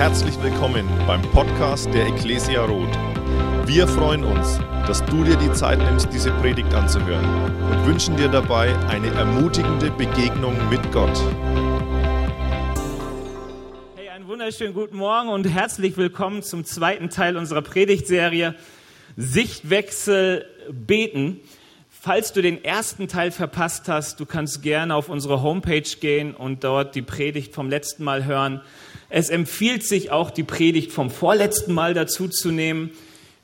Herzlich willkommen beim Podcast der Ecclesia Roth. Wir freuen uns, dass du dir die Zeit nimmst, diese Predigt anzuhören und wünschen dir dabei eine ermutigende Begegnung mit Gott. Hey, einen wunderschönen guten Morgen und herzlich willkommen zum zweiten Teil unserer Predigtserie Sichtwechsel beten. Falls du den ersten Teil verpasst hast, du kannst gerne auf unsere Homepage gehen und dort die Predigt vom letzten Mal hören. Es empfiehlt sich auch, die Predigt vom vorletzten Mal dazu zu nehmen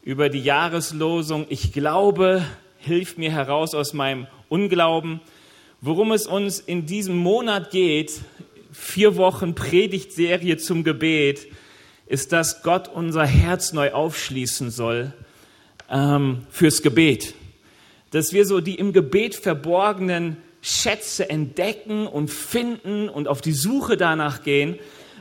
über die Jahreslosung. Ich glaube, hilft mir heraus aus meinem Unglauben. Worum es uns in diesem Monat geht, vier Wochen Predigtserie zum Gebet, ist, dass Gott unser Herz neu aufschließen soll ähm, fürs Gebet. Dass wir so die im Gebet verborgenen Schätze entdecken und finden und auf die Suche danach gehen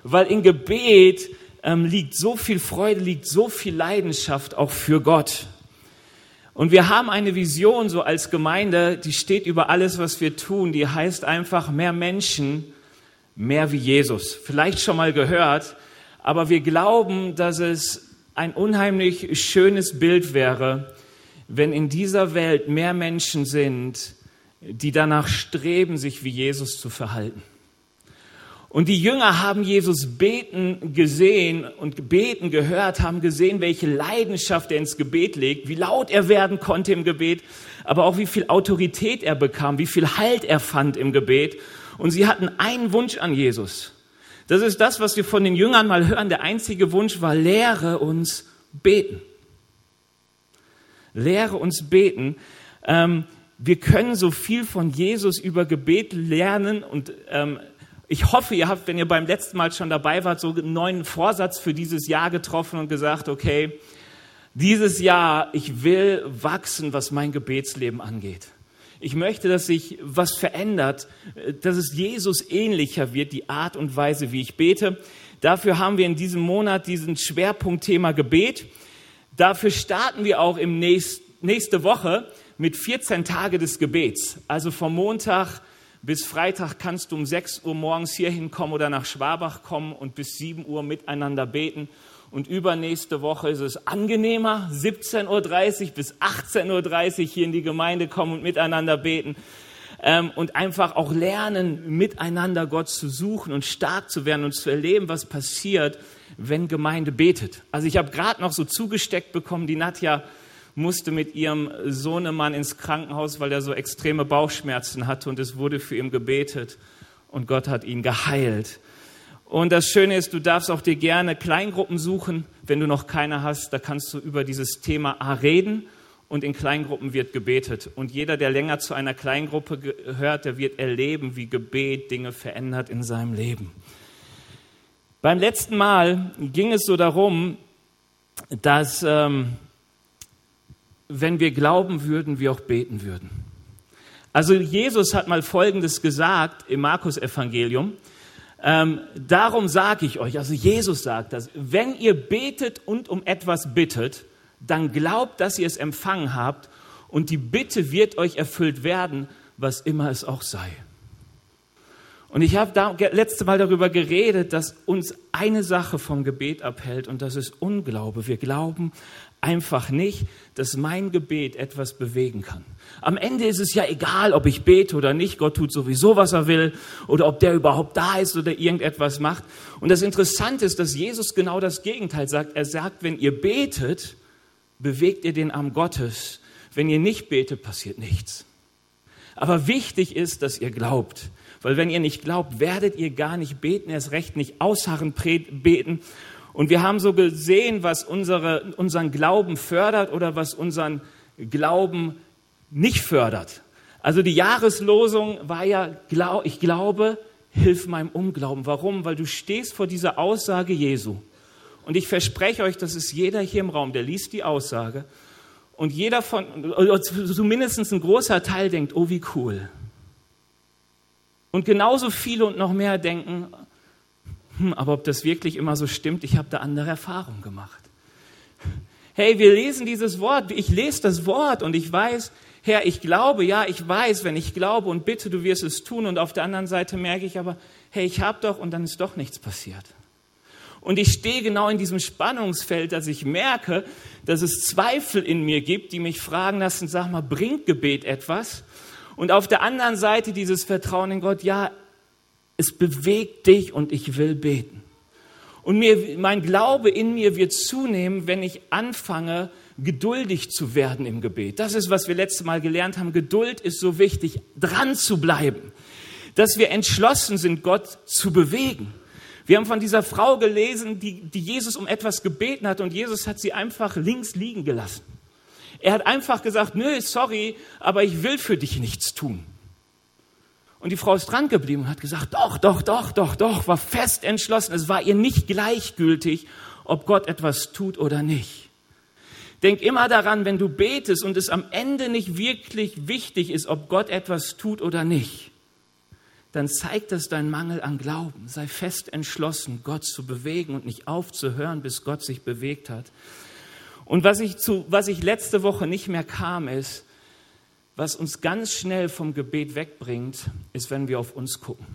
weil im Gebet ähm, liegt so viel Freude, liegt so viel Leidenschaft auch für Gott. Und wir haben eine Vision so als Gemeinde, die steht über alles, was wir tun. Die heißt einfach mehr Menschen, mehr wie Jesus. Vielleicht schon mal gehört, aber wir glauben, dass es ein unheimlich schönes Bild wäre, wenn in dieser Welt mehr Menschen sind, die danach streben, sich wie Jesus zu verhalten. Und die Jünger haben Jesus beten gesehen und beten gehört, haben gesehen, welche Leidenschaft er ins Gebet legt, wie laut er werden konnte im Gebet, aber auch wie viel Autorität er bekam, wie viel Halt er fand im Gebet. Und sie hatten einen Wunsch an Jesus. Das ist das, was wir von den Jüngern mal hören. Der einzige Wunsch war, lehre uns beten. Lehre uns beten. Ähm, wir können so viel von Jesus über Gebet lernen und ähm, ich hoffe, ihr habt, wenn ihr beim letzten Mal schon dabei wart, so einen neuen Vorsatz für dieses Jahr getroffen und gesagt, okay, dieses Jahr, ich will wachsen, was mein Gebetsleben angeht. Ich möchte, dass sich was verändert, dass es Jesus ähnlicher wird, die Art und Weise, wie ich bete. Dafür haben wir in diesem Monat diesen Schwerpunktthema Gebet. Dafür starten wir auch im nächst, nächste Woche mit 14 Tage des Gebets. Also vom Montag bis Freitag kannst du um 6 Uhr morgens hierhin kommen oder nach Schwabach kommen und bis 7 Uhr miteinander beten. Und übernächste Woche ist es angenehmer, 17.30 Uhr bis 18.30 Uhr hier in die Gemeinde kommen und miteinander beten. Ähm, und einfach auch lernen, miteinander Gott zu suchen und stark zu werden und zu erleben, was passiert, wenn Gemeinde betet. Also ich habe gerade noch so zugesteckt bekommen, die Nadja musste mit ihrem Sohnemann ins Krankenhaus, weil er so extreme Bauchschmerzen hatte und es wurde für ihn gebetet und Gott hat ihn geheilt. Und das Schöne ist, du darfst auch dir gerne Kleingruppen suchen, wenn du noch keine hast. Da kannst du über dieses Thema A reden und in Kleingruppen wird gebetet. Und jeder, der länger zu einer Kleingruppe gehört, der wird erleben, wie Gebet Dinge verändert in seinem Leben. Beim letzten Mal ging es so darum, dass ähm, wenn wir glauben würden, wir auch beten würden. Also Jesus hat mal Folgendes gesagt im Markus-Evangelium. Ähm, darum sage ich euch, also Jesus sagt das, wenn ihr betet und um etwas bittet, dann glaubt, dass ihr es empfangen habt und die Bitte wird euch erfüllt werden, was immer es auch sei. Und ich habe da letzte Mal darüber geredet, dass uns eine Sache vom Gebet abhält und das ist Unglaube. Wir glauben einfach nicht, dass mein Gebet etwas bewegen kann. Am Ende ist es ja egal, ob ich bete oder nicht. Gott tut sowieso, was er will oder ob der überhaupt da ist oder irgendetwas macht. Und das Interessante ist, dass Jesus genau das Gegenteil sagt. Er sagt, wenn ihr betet, bewegt ihr den Arm Gottes. Wenn ihr nicht betet, passiert nichts. Aber wichtig ist, dass ihr glaubt. Weil wenn ihr nicht glaubt, werdet ihr gar nicht beten, erst recht nicht ausharren beten. Und wir haben so gesehen, was unsere, unseren Glauben fördert oder was unseren Glauben nicht fördert. Also die Jahreslosung war ja, ich glaube, hilf meinem Unglauben. Warum? Weil du stehst vor dieser Aussage Jesu. Und ich verspreche euch, das ist jeder hier im Raum, der liest die Aussage. Und jeder von, zumindest ein großer Teil denkt, oh wie cool. Und genauso viele und noch mehr denken, hm, aber ob das wirklich immer so stimmt, ich habe da andere Erfahrungen gemacht. Hey, wir lesen dieses Wort, ich lese das Wort und ich weiß, Herr, ich glaube, ja, ich weiß, wenn ich glaube und bitte, du wirst es tun. Und auf der anderen Seite merke ich aber, hey, ich habe doch und dann ist doch nichts passiert. Und ich stehe genau in diesem Spannungsfeld, dass ich merke, dass es Zweifel in mir gibt, die mich fragen lassen, sag mal, bringt Gebet etwas? Und auf der anderen Seite dieses Vertrauen in Gott, ja, es bewegt dich und ich will beten. Und mir, mein Glaube in mir wird zunehmen, wenn ich anfange, geduldig zu werden im Gebet. Das ist, was wir letztes Mal gelernt haben. Geduld ist so wichtig, dran zu bleiben. Dass wir entschlossen sind, Gott zu bewegen. Wir haben von dieser Frau gelesen, die, die Jesus um etwas gebeten hat und Jesus hat sie einfach links liegen gelassen. Er hat einfach gesagt, nö, sorry, aber ich will für dich nichts tun. Und die Frau ist dran geblieben und hat gesagt, doch, doch, doch, doch, doch, war fest entschlossen. Es war ihr nicht gleichgültig, ob Gott etwas tut oder nicht. Denk immer daran, wenn du betest und es am Ende nicht wirklich wichtig ist, ob Gott etwas tut oder nicht, dann zeigt das deinen Mangel an Glauben. Sei fest entschlossen, Gott zu bewegen und nicht aufzuhören, bis Gott sich bewegt hat. Und was ich, zu, was ich letzte Woche nicht mehr kam, ist, was uns ganz schnell vom Gebet wegbringt, ist, wenn wir auf uns gucken.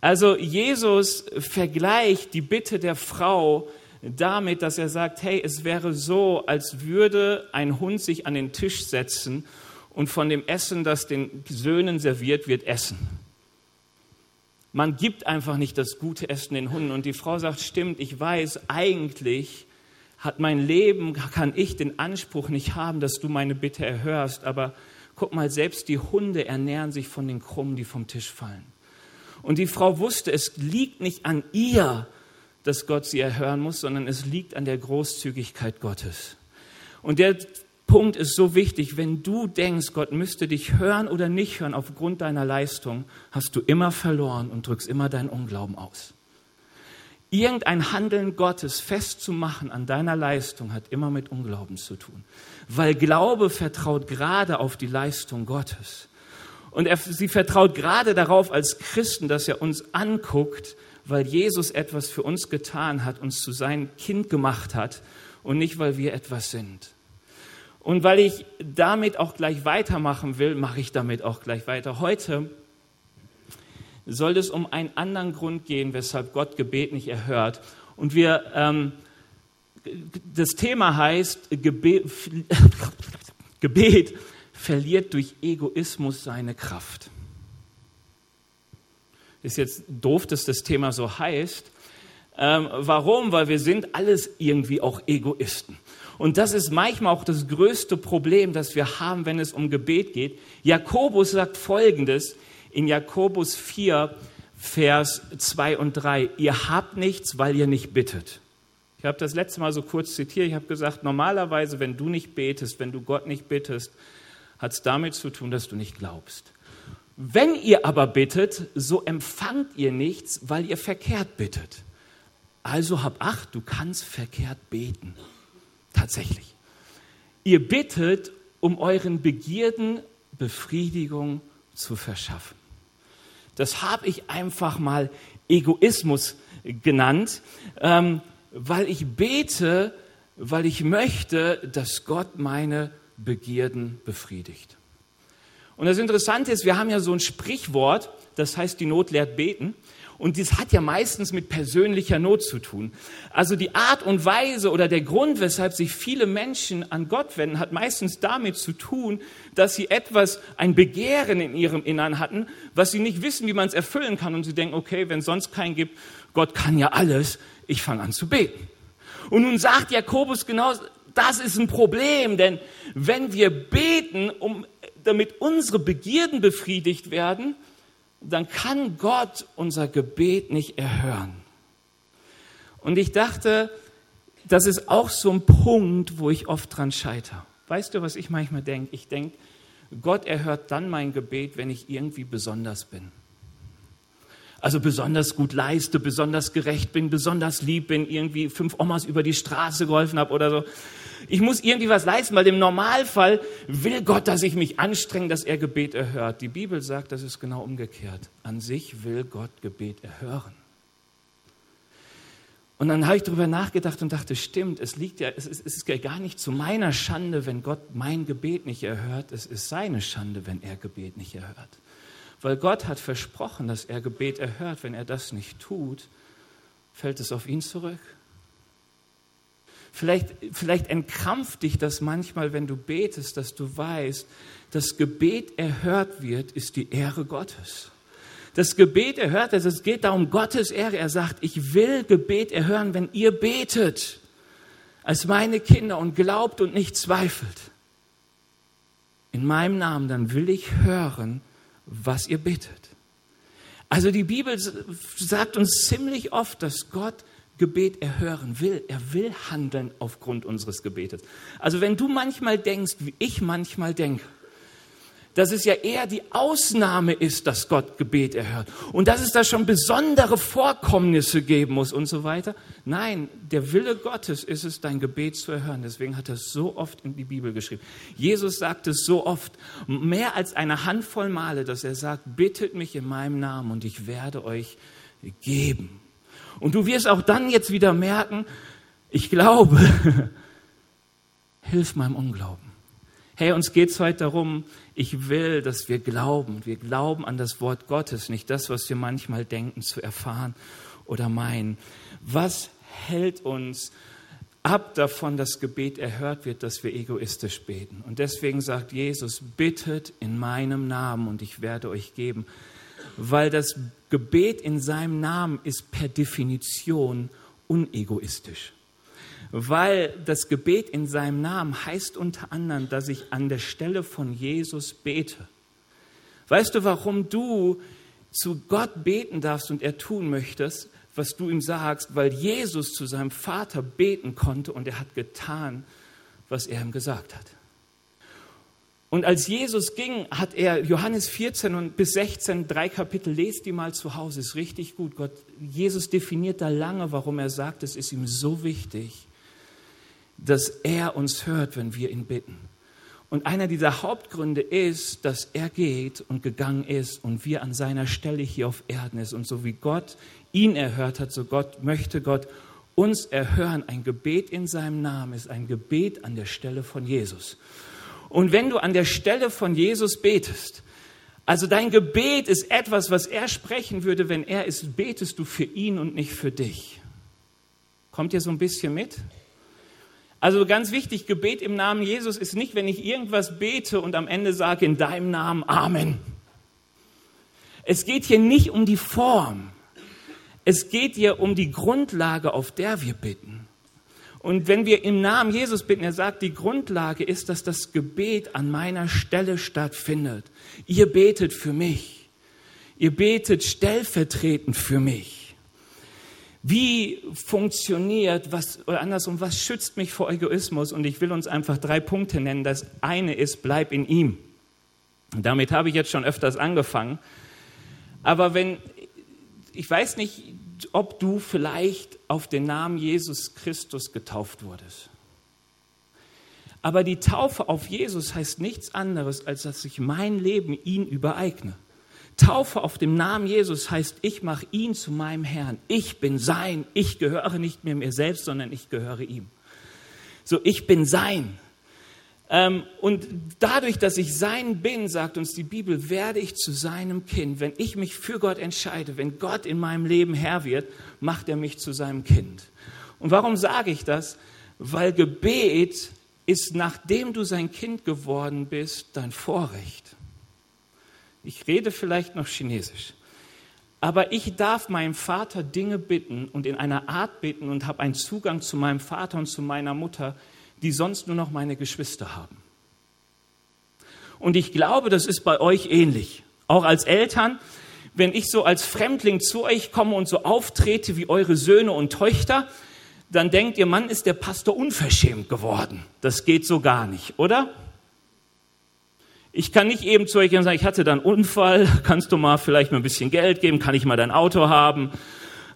Also Jesus vergleicht die Bitte der Frau damit, dass er sagt, hey, es wäre so, als würde ein Hund sich an den Tisch setzen und von dem Essen, das den Söhnen serviert wird, essen. Man gibt einfach nicht das gute Essen den Hunden. Und die Frau sagt, stimmt, ich weiß, eigentlich hat mein Leben, kann ich den Anspruch nicht haben, dass du meine Bitte erhörst. Aber guck mal, selbst die Hunde ernähren sich von den Krummen, die vom Tisch fallen. Und die Frau wusste, es liegt nicht an ihr, dass Gott sie erhören muss, sondern es liegt an der Großzügigkeit Gottes. Und der Punkt ist so wichtig, wenn du denkst, Gott müsste dich hören oder nicht hören aufgrund deiner Leistung, hast du immer verloren und drückst immer deinen Unglauben aus. Irgendein Handeln Gottes festzumachen an deiner Leistung hat immer mit Unglauben zu tun. Weil Glaube vertraut gerade auf die Leistung Gottes. Und er, sie vertraut gerade darauf als Christen, dass er uns anguckt weil Jesus etwas für uns getan hat, uns zu seinem Kind gemacht hat und nicht, weil wir etwas sind. Und weil ich damit auch gleich weitermachen will, mache ich damit auch gleich weiter. Heute soll es um einen anderen Grund gehen, weshalb Gott Gebet nicht erhört. Und wir, ähm, das Thema heißt, Gebet, Gebet verliert durch Egoismus seine Kraft. Ist jetzt doof, dass das Thema so heißt. Ähm, warum? Weil wir sind alles irgendwie auch Egoisten. Und das ist manchmal auch das größte Problem, das wir haben, wenn es um Gebet geht. Jakobus sagt Folgendes in Jakobus 4, Vers 2 und 3. Ihr habt nichts, weil ihr nicht bittet. Ich habe das letzte Mal so kurz zitiert. Ich habe gesagt, normalerweise, wenn du nicht betest, wenn du Gott nicht bittest, hat es damit zu tun, dass du nicht glaubst. Wenn ihr aber bittet, so empfangt ihr nichts, weil ihr verkehrt bittet. Also hab acht, du kannst verkehrt beten. Tatsächlich. Ihr bittet, um euren Begierden Befriedigung zu verschaffen. Das habe ich einfach mal Egoismus genannt, ähm, weil ich bete, weil ich möchte, dass Gott meine Begierden befriedigt. Und das Interessante ist, wir haben ja so ein Sprichwort, das heißt, die Not lehrt beten. Und das hat ja meistens mit persönlicher Not zu tun. Also die Art und Weise oder der Grund, weshalb sich viele Menschen an Gott wenden, hat meistens damit zu tun, dass sie etwas, ein Begehren in ihrem Innern hatten, was sie nicht wissen, wie man es erfüllen kann. Und sie denken, okay, wenn es sonst keinen gibt, Gott kann ja alles, ich fange an zu beten. Und nun sagt Jakobus genau, das ist ein Problem, denn wenn wir beten, um damit unsere Begierden befriedigt werden, dann kann Gott unser Gebet nicht erhören. Und ich dachte, das ist auch so ein Punkt, wo ich oft dran scheitere. Weißt du, was ich manchmal denke? Ich denke, Gott erhört dann mein Gebet, wenn ich irgendwie besonders bin. Also besonders gut leiste, besonders gerecht bin, besonders lieb bin, irgendwie fünf Omas über die Straße geholfen habe oder so. Ich muss irgendwie was leisten, weil im Normalfall will Gott, dass ich mich anstrenge, dass er Gebet erhört. Die Bibel sagt, das ist genau umgekehrt. An sich will Gott Gebet erhören. Und dann habe ich darüber nachgedacht und dachte, stimmt, es liegt ja, es ist, es ist ja gar nicht zu meiner Schande, wenn Gott mein Gebet nicht erhört. Es ist seine Schande, wenn er Gebet nicht erhört. Weil Gott hat versprochen, dass er Gebet erhört. Wenn er das nicht tut, Fällt es auf ihn zurück? Vielleicht, vielleicht entkrampft dich das manchmal, wenn du betest, dass du weißt, das Gebet erhört wird, ist die Ehre Gottes. Das Gebet erhört, es geht darum Gottes Ehre. Er sagt, ich will Gebet erhören, wenn ihr betet als meine Kinder und glaubt und nicht zweifelt. In meinem Namen, dann will ich hören, was ihr bittet. Also die Bibel sagt uns ziemlich oft, dass Gott Gebet erhören will. Er will handeln aufgrund unseres Gebetes. Also wenn du manchmal denkst, wie ich manchmal denke, dass es ja eher die Ausnahme ist, dass Gott Gebet erhört und dass es da schon besondere Vorkommnisse geben muss und so weiter. Nein, der Wille Gottes ist es, dein Gebet zu erhören. Deswegen hat er es so oft in die Bibel geschrieben. Jesus sagt es so oft, mehr als eine Handvoll Male, dass er sagt, bittet mich in meinem Namen und ich werde euch geben. Und du wirst auch dann jetzt wieder merken, ich glaube, hilf meinem Unglauben. Hey, uns geht es heute darum, ich will, dass wir glauben. Wir glauben an das Wort Gottes, nicht das, was wir manchmal denken zu erfahren oder meinen. Was hält uns ab davon, dass Gebet erhört wird, dass wir egoistisch beten? Und deswegen sagt Jesus, bittet in meinem Namen und ich werde euch geben. Weil das Gebet in seinem Namen ist per Definition unegoistisch weil das Gebet in seinem Namen heißt unter anderem, dass ich an der Stelle von Jesus bete. Weißt du, warum du zu Gott beten darfst und er tun möchtest, was du ihm sagst? Weil Jesus zu seinem Vater beten konnte und er hat getan, was er ihm gesagt hat. Und als Jesus ging, hat er Johannes 14 und bis 16, drei Kapitel, lest die mal zu Hause, ist richtig gut. Gott, Jesus definiert da lange, warum er sagt, es ist ihm so wichtig, dass er uns hört, wenn wir ihn bitten. Und einer dieser Hauptgründe ist, dass er geht und gegangen ist und wir an seiner Stelle hier auf Erden ist. Und so wie Gott ihn erhört hat, so Gott möchte Gott uns erhören. Ein Gebet in seinem Namen ist ein Gebet an der Stelle von Jesus. Und wenn du an der Stelle von Jesus betest, also dein Gebet ist etwas, was er sprechen würde, wenn er ist, betest du für ihn und nicht für dich. Kommt ihr so ein bisschen mit? Also ganz wichtig, Gebet im Namen Jesus ist nicht, wenn ich irgendwas bete und am Ende sage in deinem Namen Amen. Es geht hier nicht um die Form. Es geht hier um die Grundlage, auf der wir bitten. Und wenn wir im Namen Jesus bitten, er sagt, die Grundlage ist, dass das Gebet an meiner Stelle stattfindet. Ihr betet für mich. Ihr betet stellvertretend für mich. Wie funktioniert, was, oder andersrum, was schützt mich vor Egoismus? Und ich will uns einfach drei Punkte nennen. Das eine ist, bleib in ihm. Und damit habe ich jetzt schon öfters angefangen. Aber wenn, ich weiß nicht, ob du vielleicht auf den Namen Jesus Christus getauft wurdest. Aber die Taufe auf Jesus heißt nichts anderes, als dass ich mein Leben ihn übereigne. Taufe auf dem Namen Jesus heißt, ich mache ihn zu meinem Herrn. Ich bin sein. Ich gehöre nicht mehr mir selbst, sondern ich gehöre ihm. So, ich bin sein. Ähm, und dadurch, dass ich sein bin, sagt uns die Bibel, werde ich zu seinem Kind. Wenn ich mich für Gott entscheide, wenn Gott in meinem Leben Herr wird, macht er mich zu seinem Kind. Und warum sage ich das? Weil Gebet ist, nachdem du sein Kind geworden bist, dein Vorrecht. Ich rede vielleicht noch Chinesisch. Aber ich darf meinem Vater Dinge bitten und in einer Art bitten und habe einen Zugang zu meinem Vater und zu meiner Mutter, die sonst nur noch meine Geschwister haben. Und ich glaube, das ist bei euch ähnlich. Auch als Eltern, wenn ich so als Fremdling zu euch komme und so auftrete wie eure Söhne und Töchter, dann denkt ihr, Mann, ist der Pastor unverschämt geworden. Das geht so gar nicht, oder? Ich kann nicht eben zu euch sagen, ich hatte da einen Unfall, kannst du mal vielleicht mal ein bisschen Geld geben, kann ich mal dein Auto haben,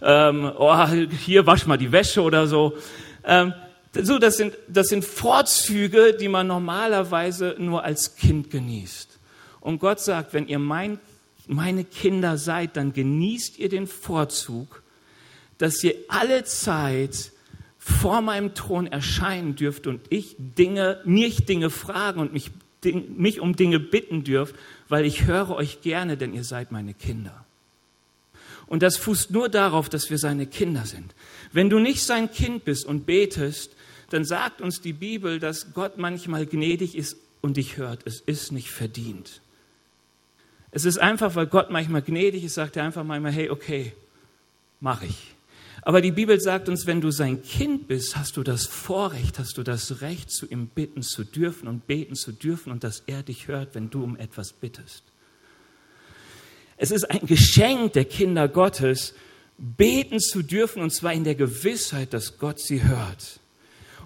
ähm, oh, hier wasch mal die Wäsche oder so. Ähm, so, das sind, das sind Vorzüge, die man normalerweise nur als Kind genießt. Und Gott sagt, wenn ihr mein, meine Kinder seid, dann genießt ihr den Vorzug, dass ihr alle Zeit vor meinem Thron erscheinen dürft und ich Dinge, mich Dinge fragen und mich mich um Dinge bitten dürft, weil ich höre euch gerne, denn ihr seid meine Kinder. Und das fußt nur darauf, dass wir seine Kinder sind. Wenn du nicht sein Kind bist und betest, dann sagt uns die Bibel, dass Gott manchmal gnädig ist und dich hört. Es ist nicht verdient. Es ist einfach, weil Gott manchmal gnädig ist, sagt er einfach manchmal, hey, okay, mach ich. Aber die Bibel sagt uns, wenn du sein Kind bist, hast du das Vorrecht, hast du das Recht, zu ihm bitten zu dürfen und beten zu dürfen und dass er dich hört, wenn du um etwas bittest. Es ist ein Geschenk der Kinder Gottes, beten zu dürfen und zwar in der Gewissheit, dass Gott sie hört.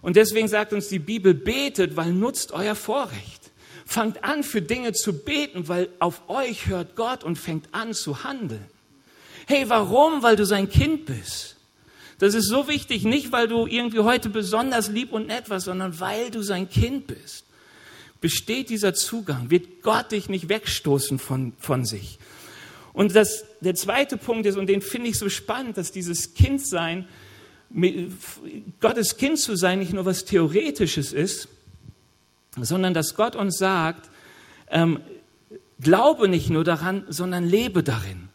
Und deswegen sagt uns die Bibel, betet, weil nutzt euer Vorrecht. Fangt an, für Dinge zu beten, weil auf euch hört Gott und fängt an zu handeln. Hey, warum? Weil du sein Kind bist. Das ist so wichtig, nicht weil du irgendwie heute besonders lieb und nett warst, sondern weil du sein Kind bist. Besteht dieser Zugang, wird Gott dich nicht wegstoßen von, von sich. Und das, der zweite Punkt ist, und den finde ich so spannend, dass dieses Kindsein, Gottes Kind zu sein, nicht nur was Theoretisches ist, sondern dass Gott uns sagt, ähm, glaube nicht nur daran, sondern lebe darin.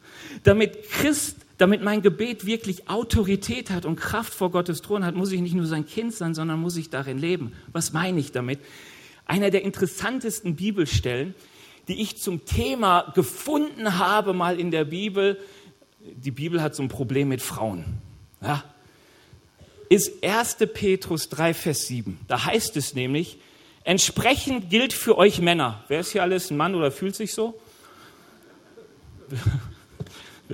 Damit Christ damit mein Gebet wirklich Autorität hat und Kraft vor Gottes Thron hat, muss ich nicht nur sein Kind sein, sondern muss ich darin leben. Was meine ich damit? Einer der interessantesten Bibelstellen, die ich zum Thema gefunden habe, mal in der Bibel, die Bibel hat so ein Problem mit Frauen, ja, ist 1. Petrus 3, Vers 7. Da heißt es nämlich, entsprechend gilt für euch Männer. Wer ist hier alles ein Mann oder fühlt sich so?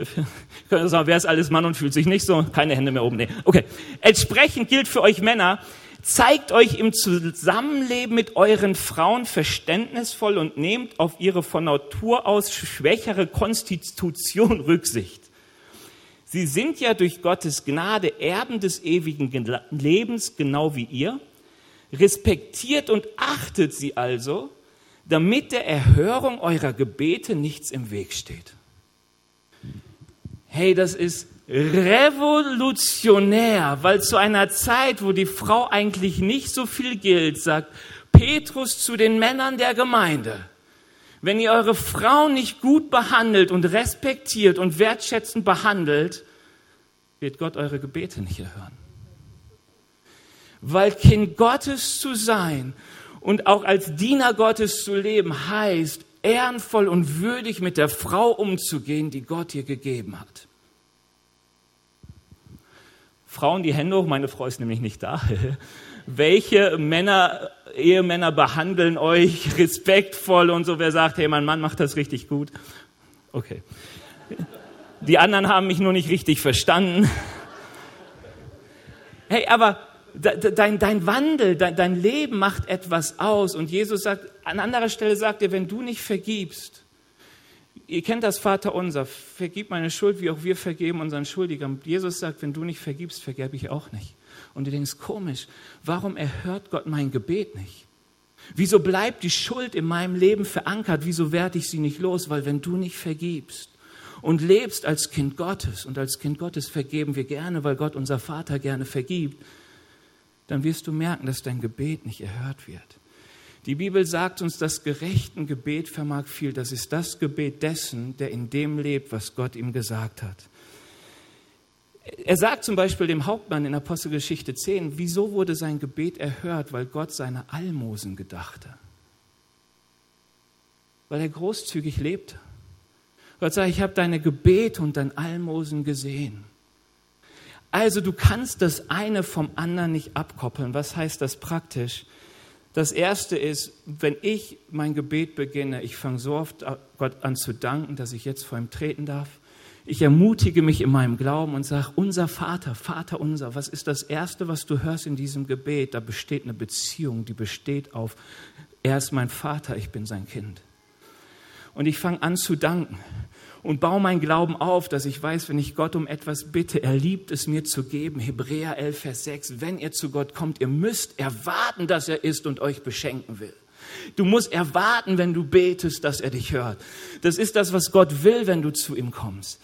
wer ist alles Mann und fühlt sich nicht so? Keine Hände mehr oben. Nee. Okay. Entsprechend gilt für euch Männer, zeigt euch im Zusammenleben mit euren Frauen verständnisvoll und nehmt auf ihre von Natur aus schwächere Konstitution Rücksicht. Sie sind ja durch Gottes Gnade Erben des ewigen Lebens, genau wie ihr. Respektiert und achtet sie also, damit der Erhörung eurer Gebete nichts im Weg steht. Hey, das ist revolutionär, weil zu einer Zeit, wo die Frau eigentlich nicht so viel gilt, sagt Petrus zu den Männern der Gemeinde, wenn ihr eure Frau nicht gut behandelt und respektiert und wertschätzend behandelt, wird Gott eure Gebete nicht erhören. Weil Kind Gottes zu sein und auch als Diener Gottes zu leben heißt, ehrenvoll und würdig mit der Frau umzugehen, die Gott dir gegeben hat. Frauen, die Hände hoch, meine Frau ist nämlich nicht da. Welche Männer, Ehemänner behandeln euch respektvoll und so? Wer sagt, hey, mein Mann macht das richtig gut? Okay. Die anderen haben mich nur nicht richtig verstanden. Hey, aber dein, dein Wandel, dein, dein Leben macht etwas aus. Und Jesus sagt, an anderer Stelle sagt er, wenn du nicht vergibst, ihr kennt das Vater unser, vergib meine Schuld, wie auch wir vergeben unseren Schuldigern. Jesus sagt, wenn du nicht vergibst, vergebe ich auch nicht. Und du denkst, komisch, warum erhört Gott mein Gebet nicht? Wieso bleibt die Schuld in meinem Leben verankert? Wieso werde ich sie nicht los? Weil wenn du nicht vergibst und lebst als Kind Gottes, und als Kind Gottes vergeben wir gerne, weil Gott unser Vater gerne vergibt, dann wirst du merken, dass dein Gebet nicht erhört wird. Die Bibel sagt uns, das gerechten Gebet vermag viel. Das ist das Gebet dessen, der in dem lebt, was Gott ihm gesagt hat. Er sagt zum Beispiel dem Hauptmann in Apostelgeschichte 10, wieso wurde sein Gebet erhört? Weil Gott seine Almosen gedachte. Weil er großzügig lebte. Gott sagt, ich habe deine Gebete und dein Almosen gesehen. Also du kannst das eine vom anderen nicht abkoppeln. Was heißt das praktisch? Das erste ist, wenn ich mein Gebet beginne, ich fange so oft Gott an zu danken, dass ich jetzt vor ihm treten darf. Ich ermutige mich in meinem Glauben und sage, unser Vater, Vater unser, was ist das Erste, was du hörst in diesem Gebet? Da besteht eine Beziehung, die besteht auf, er ist mein Vater, ich bin sein Kind. Und ich fange an zu danken und baue meinen Glauben auf, dass ich weiß, wenn ich Gott um etwas bitte, er liebt es mir zu geben. Hebräer 11, Vers 6, wenn ihr zu Gott kommt, ihr müsst erwarten, dass er ist und euch beschenken will. Du musst erwarten, wenn du betest, dass er dich hört. Das ist das, was Gott will, wenn du zu ihm kommst.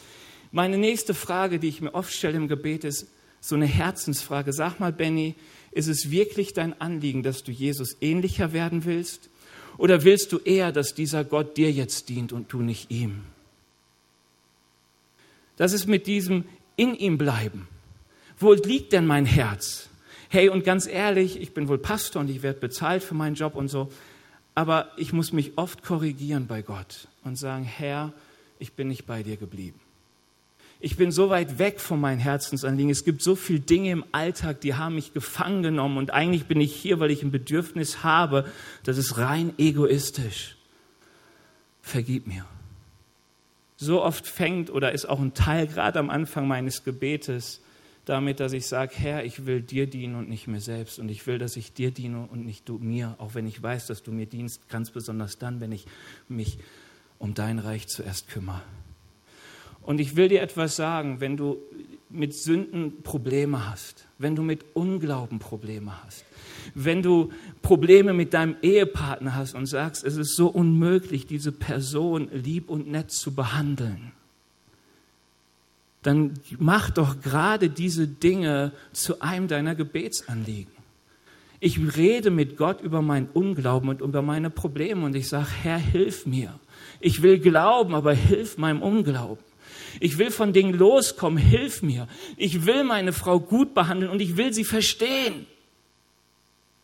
Meine nächste Frage, die ich mir oft stelle im Gebet, ist so eine Herzensfrage. Sag mal, Benny, ist es wirklich dein Anliegen, dass du Jesus ähnlicher werden willst? Oder willst du eher, dass dieser Gott dir jetzt dient und du nicht ihm? Das ist mit diesem in ihm bleiben. Wo liegt denn mein Herz? Hey, und ganz ehrlich, ich bin wohl Pastor und ich werde bezahlt für meinen Job und so, aber ich muss mich oft korrigieren bei Gott und sagen, Herr, ich bin nicht bei dir geblieben. Ich bin so weit weg von meinen Herzensanliegen. Es gibt so viele Dinge im Alltag, die haben mich gefangen genommen. Und eigentlich bin ich hier, weil ich ein Bedürfnis habe. Das ist rein egoistisch. Vergib mir. So oft fängt oder ist auch ein Teil gerade am Anfang meines Gebetes damit, dass ich sage, Herr, ich will dir dienen und nicht mir selbst. Und ich will, dass ich dir diene und nicht du mir. Auch wenn ich weiß, dass du mir dienst, ganz besonders dann, wenn ich mich um dein Reich zuerst kümmere. Und ich will dir etwas sagen, wenn du mit Sünden Probleme hast, wenn du mit Unglauben Probleme hast, wenn du Probleme mit deinem Ehepartner hast und sagst, es ist so unmöglich, diese Person lieb und nett zu behandeln, dann mach doch gerade diese Dinge zu einem deiner Gebetsanliegen. Ich rede mit Gott über meinen Unglauben und über meine Probleme und ich sage, Herr, hilf mir. Ich will glauben, aber hilf meinem Unglauben. Ich will von Dingen loskommen, hilf mir. Ich will meine Frau gut behandeln und ich will sie verstehen.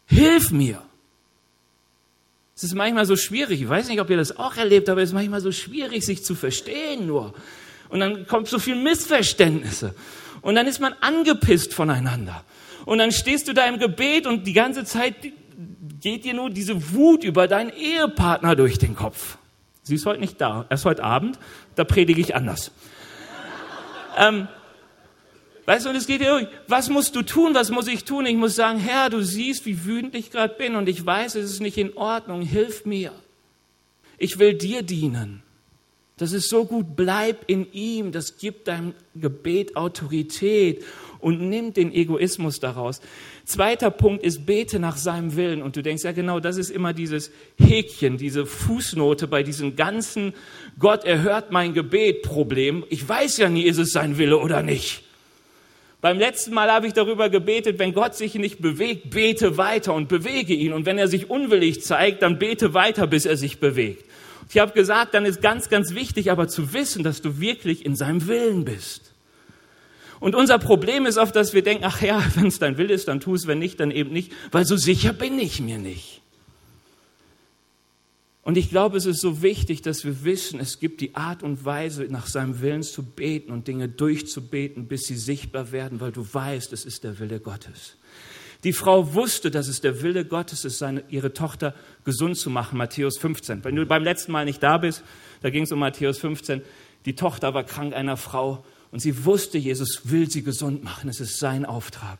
Hilf mir. Es ist manchmal so schwierig, ich weiß nicht, ob ihr das auch erlebt, aber es ist manchmal so schwierig, sich zu verstehen nur. Und dann kommt so viel Missverständnisse. Und dann ist man angepisst voneinander. Und dann stehst du da im Gebet und die ganze Zeit geht dir nur diese Wut über deinen Ehepartner durch den Kopf. Sie ist heute nicht da. Erst heute Abend, da predige ich anders. Ähm, weißt du, und es geht dir, was musst du tun, was muss ich tun? Ich muss sagen, Herr, du siehst, wie wütend ich gerade bin und ich weiß, es ist nicht in Ordnung, hilf mir. Ich will dir dienen. Das ist so gut, bleib in ihm, das gibt deinem Gebet Autorität und nimmt den Egoismus daraus. Zweiter Punkt ist, bete nach seinem Willen. Und du denkst, ja genau, das ist immer dieses Häkchen, diese Fußnote bei diesem ganzen Gott erhört mein Gebet Problem. Ich weiß ja nie, ist es sein Wille oder nicht. Beim letzten Mal habe ich darüber gebetet, wenn Gott sich nicht bewegt, bete weiter und bewege ihn. Und wenn er sich unwillig zeigt, dann bete weiter, bis er sich bewegt. Ich habe gesagt, dann ist ganz, ganz wichtig aber zu wissen, dass du wirklich in seinem Willen bist. Und unser Problem ist oft, dass wir denken, ach ja, wenn es dein Wille ist, dann tu es, wenn nicht, dann eben nicht, weil so sicher bin ich mir nicht. Und ich glaube, es ist so wichtig, dass wir wissen, es gibt die Art und Weise, nach seinem Willen zu beten und Dinge durchzubeten, bis sie sichtbar werden, weil du weißt, es ist der Wille Gottes. Die Frau wusste, dass es der Wille Gottes ist, seine, ihre Tochter gesund zu machen, Matthäus 15. Wenn du beim letzten Mal nicht da bist, da ging es um Matthäus 15. Die Tochter war krank einer Frau und sie wusste, Jesus will sie gesund machen. Es ist sein Auftrag.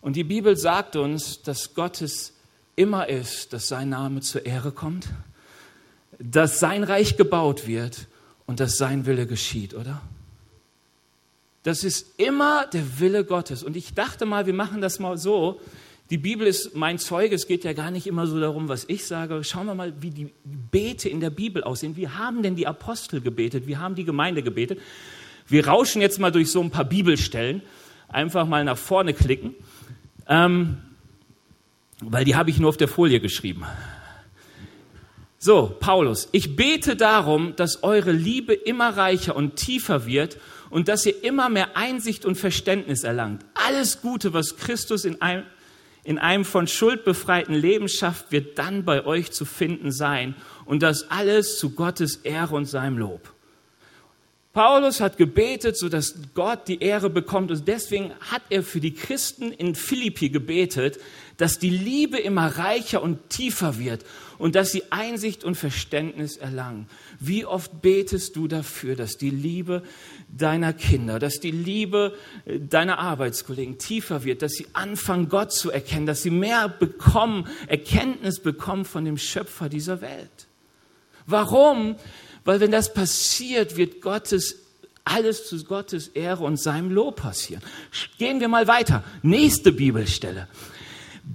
Und die Bibel sagt uns, dass Gottes immer ist, dass sein Name zur Ehre kommt, dass sein Reich gebaut wird und dass sein Wille geschieht, oder? Das ist immer der Wille Gottes. Und ich dachte mal, wir machen das mal so, die Bibel ist mein Zeuge, es geht ja gar nicht immer so darum, was ich sage. Schauen wir mal, wie die Bete in der Bibel aussehen. Wie haben denn die Apostel gebetet? Wie haben die Gemeinde gebetet? Wir rauschen jetzt mal durch so ein paar Bibelstellen. Einfach mal nach vorne klicken, ähm, weil die habe ich nur auf der Folie geschrieben. So, Paulus, ich bete darum, dass eure Liebe immer reicher und tiefer wird und dass ihr immer mehr Einsicht und Verständnis erlangt. Alles Gute, was Christus in einem in einem von Schuld befreiten Leben schafft, wird dann bei euch zu finden sein. Und das alles zu Gottes Ehre und seinem Lob. Paulus hat gebetet, sodass Gott die Ehre bekommt. Und deswegen hat er für die Christen in Philippi gebetet, dass die Liebe immer reicher und tiefer wird und dass sie Einsicht und Verständnis erlangen. Wie oft betest du dafür, dass die Liebe deiner Kinder, dass die Liebe äh, deiner Arbeitskollegen tiefer wird, dass sie anfangen, Gott zu erkennen, dass sie mehr bekommen, Erkenntnis bekommen von dem Schöpfer dieser Welt. Warum? Weil wenn das passiert, wird Gottes alles zu Gottes Ehre und seinem Lob passieren. Gehen wir mal weiter. Nächste Bibelstelle.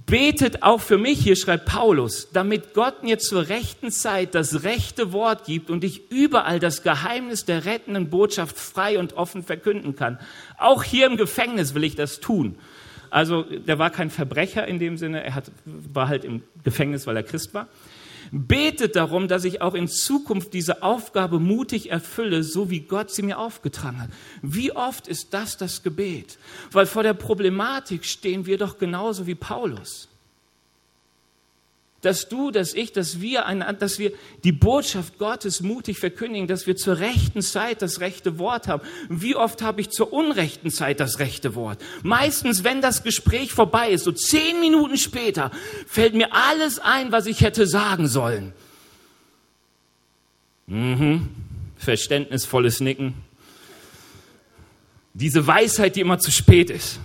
Betet auch für mich, hier schreibt Paulus, damit Gott mir zur rechten Zeit das rechte Wort gibt und ich überall das Geheimnis der rettenden Botschaft frei und offen verkünden kann. Auch hier im Gefängnis will ich das tun. Also der war kein Verbrecher in dem Sinne, er hat, war halt im Gefängnis, weil er Christ war. Betet darum, dass ich auch in Zukunft diese Aufgabe mutig erfülle, so wie Gott sie mir aufgetragen hat. Wie oft ist das das Gebet? Weil vor der Problematik stehen wir doch genauso wie Paulus dass du, dass ich, dass wir, dass wir die Botschaft Gottes mutig verkündigen, dass wir zur rechten Zeit das rechte Wort haben. Wie oft habe ich zur unrechten Zeit das rechte Wort? Meistens, wenn das Gespräch vorbei ist, so zehn Minuten später, fällt mir alles ein, was ich hätte sagen sollen. Mhm. Verständnisvolles Nicken. Diese Weisheit, die immer zu spät ist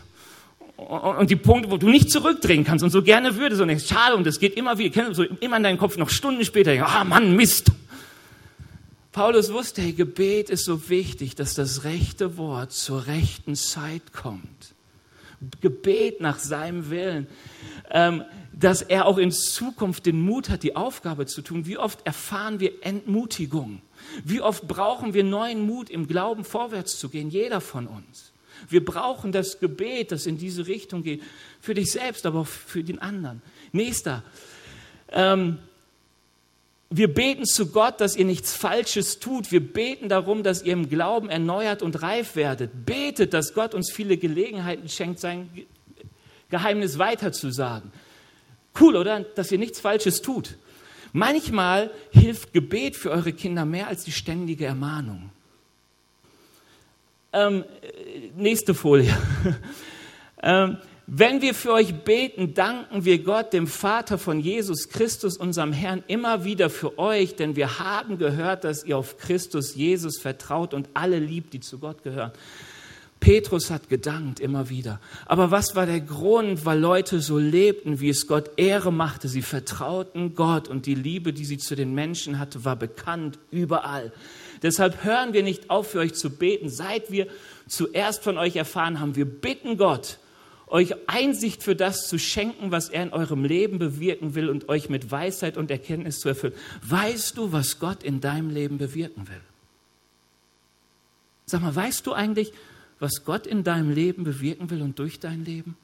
und die Punkte, wo du nicht zurückdrehen kannst und so gerne würdest und denkst, schade, und das geht immer wieder, so immer in deinem Kopf noch Stunden später, ah Mann, Mist. Paulus wusste, hey, Gebet ist so wichtig, dass das rechte Wort zur rechten Zeit kommt. Gebet nach seinem Willen, ähm, dass er auch in Zukunft den Mut hat, die Aufgabe zu tun. Wie oft erfahren wir Entmutigung? Wie oft brauchen wir neuen Mut, im Glauben vorwärts zu gehen? Jeder von uns. Wir brauchen das Gebet, das in diese Richtung geht. Für dich selbst, aber auch für den anderen. Nächster. Ähm, wir beten zu Gott, dass ihr nichts Falsches tut. Wir beten darum, dass ihr im Glauben erneuert und reif werdet. Betet, dass Gott uns viele Gelegenheiten schenkt, sein Geheimnis weiterzusagen. Cool, oder? Dass ihr nichts Falsches tut. Manchmal hilft Gebet für eure Kinder mehr als die ständige Ermahnung. Ähm, nächste Folie. ähm, wenn wir für euch beten, danken wir Gott, dem Vater von Jesus Christus, unserem Herrn, immer wieder für euch, denn wir haben gehört, dass ihr auf Christus Jesus vertraut und alle liebt, die zu Gott gehören. Petrus hat gedankt immer wieder. Aber was war der Grund? Weil Leute so lebten, wie es Gott Ehre machte. Sie vertrauten Gott und die Liebe, die sie zu den Menschen hatte, war bekannt überall. Deshalb hören wir nicht auf, für euch zu beten. Seit wir zuerst von euch erfahren haben, wir bitten Gott, euch Einsicht für das zu schenken, was er in eurem Leben bewirken will und euch mit Weisheit und Erkenntnis zu erfüllen. Weißt du, was Gott in deinem Leben bewirken will? Sag mal, weißt du eigentlich, was Gott in deinem Leben bewirken will und durch dein Leben?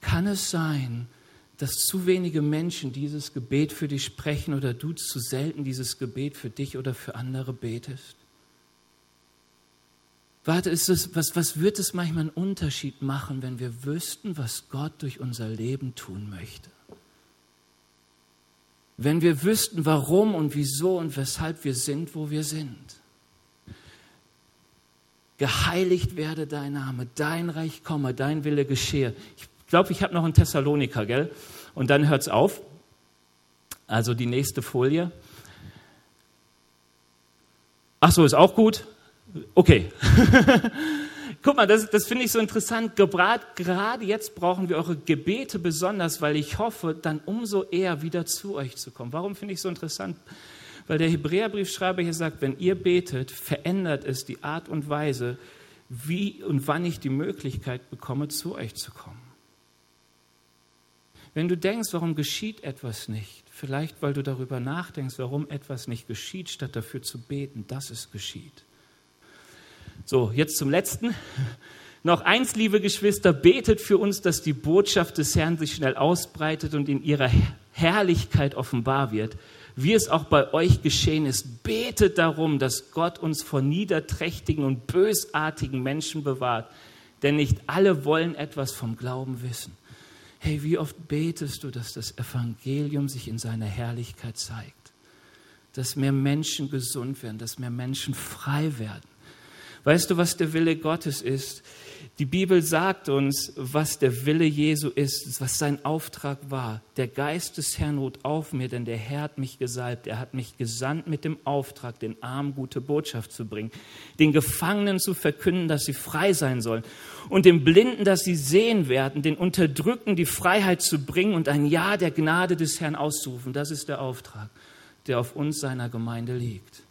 Kann es sein, dass zu wenige Menschen dieses Gebet für dich sprechen oder du zu selten dieses Gebet für dich oder für andere betest? Warte, ist es, was, was wird es manchmal einen Unterschied machen, wenn wir wüssten, was Gott durch unser Leben tun möchte? Wenn wir wüssten, warum und wieso und weshalb wir sind, wo wir sind. Geheiligt werde dein Name, dein Reich komme, dein Wille geschehe. Ich glaube, ich habe noch einen Thessaloniker, gell? Und dann hört es auf. Also die nächste Folie. Ach so, ist auch gut. Okay. Guck mal, das, das finde ich so interessant. Gerade jetzt brauchen wir eure Gebete besonders, weil ich hoffe, dann umso eher wieder zu euch zu kommen. Warum finde ich so interessant? Weil der Hebräerbriefschreiber hier sagt, wenn ihr betet, verändert es die Art und Weise, wie und wann ich die Möglichkeit bekomme, zu euch zu kommen. Wenn du denkst, warum geschieht etwas nicht, vielleicht weil du darüber nachdenkst, warum etwas nicht geschieht, statt dafür zu beten, dass es geschieht. So, jetzt zum letzten. Noch eins, liebe Geschwister, betet für uns, dass die Botschaft des Herrn sich schnell ausbreitet und in ihrer Herrlichkeit offenbar wird, wie es auch bei euch geschehen ist. Betet darum, dass Gott uns vor niederträchtigen und bösartigen Menschen bewahrt, denn nicht alle wollen etwas vom Glauben wissen. Hey, wie oft betest du, dass das Evangelium sich in seiner Herrlichkeit zeigt? Dass mehr Menschen gesund werden, dass mehr Menschen frei werden. Weißt du, was der Wille Gottes ist? Die Bibel sagt uns, was der Wille Jesu ist, was sein Auftrag war. Der Geist des Herrn ruht auf mir, denn der Herr hat mich gesalbt. Er hat mich gesandt mit dem Auftrag, den Armen gute Botschaft zu bringen, den Gefangenen zu verkünden, dass sie frei sein sollen und den Blinden, dass sie sehen werden, den Unterdrückten die Freiheit zu bringen und ein Ja der Gnade des Herrn auszurufen. Das ist der Auftrag, der auf uns seiner Gemeinde liegt.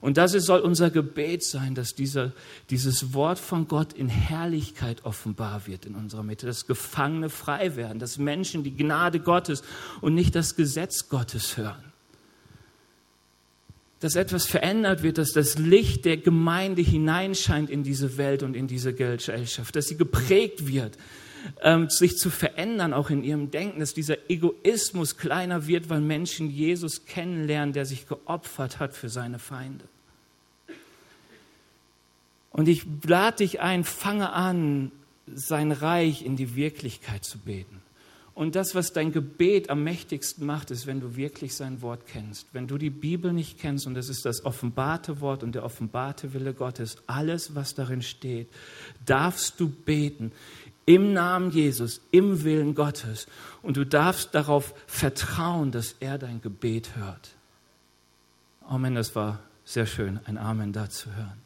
Und das soll unser Gebet sein, dass dieser, dieses Wort von Gott in Herrlichkeit offenbar wird in unserer Mitte, dass Gefangene frei werden, dass Menschen die Gnade Gottes und nicht das Gesetz Gottes hören. Dass etwas verändert wird, dass das Licht der Gemeinde hineinscheint in diese Welt und in diese Gesellschaft, dass sie geprägt wird, ähm, sich zu verändern, auch in ihrem Denken, dass dieser Egoismus kleiner wird, weil Menschen Jesus kennenlernen, der sich geopfert hat für seine Feinde. Und ich lade dich ein, fange an, sein Reich in die Wirklichkeit zu beten. Und das, was dein Gebet am mächtigsten macht, ist, wenn du wirklich sein Wort kennst. Wenn du die Bibel nicht kennst, und das ist das offenbarte Wort und der offenbarte Wille Gottes, alles, was darin steht, darfst du beten im Namen Jesus, im Willen Gottes. Und du darfst darauf vertrauen, dass er dein Gebet hört. Amen, das war sehr schön, ein Amen da zu hören.